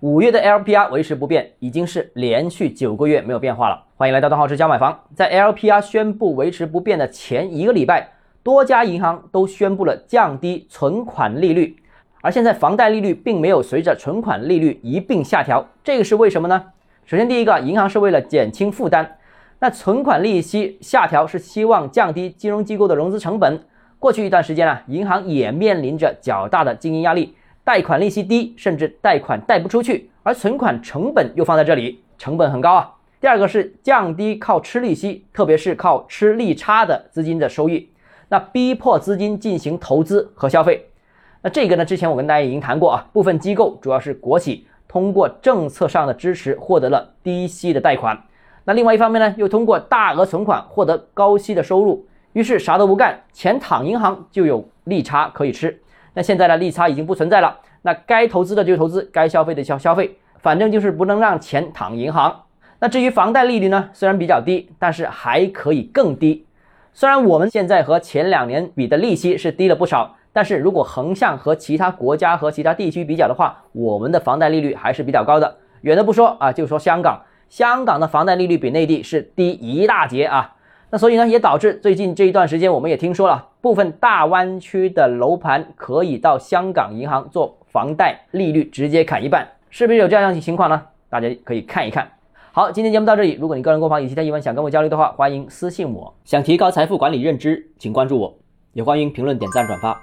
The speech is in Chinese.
五月的 LPR 维持不变，已经是连续九个月没有变化了。欢迎来到东浩之家买房。在 LPR 宣布维持不变的前一个礼拜，多家银行都宣布了降低存款利率，而现在房贷利率并没有随着存款利率一并下调，这个是为什么呢？首先，第一个，银行是为了减轻负担，那存款利息下调是希望降低金融机构的融资成本。过去一段时间啊，银行也面临着较大的经营压力。贷款利息低，甚至贷款贷不出去，而存款成本又放在这里，成本很高啊。第二个是降低靠吃利息，特别是靠吃利差的资金的收益，那逼迫资金进行投资和消费。那这个呢，之前我跟大家已经谈过啊，部分机构主要是国企，通过政策上的支持获得了低息的贷款。那另外一方面呢，又通过大额存款获得高息的收入，于是啥都不干，钱躺银行就有利差可以吃。那现在的利差已经不存在了，那该投资的就投资，该消费的消消费，反正就是不能让钱躺银行。那至于房贷利率呢，虽然比较低，但是还可以更低。虽然我们现在和前两年比的利息是低了不少，但是如果横向和其他国家和其他地区比较的话，我们的房贷利率还是比较高的。远的不说啊，就说香港，香港的房贷利率比内地是低一大截啊。所以呢，也导致最近这一段时间，我们也听说了部分大湾区的楼盘可以到香港银行做房贷，利率直接砍一半，是不是有这样的情况呢？大家可以看一看。好，今天节目到这里。如果你个人购房有其他疑问想跟我交流的话，欢迎私信我。想提高财富管理认知，请关注我，也欢迎评论、点赞、转发。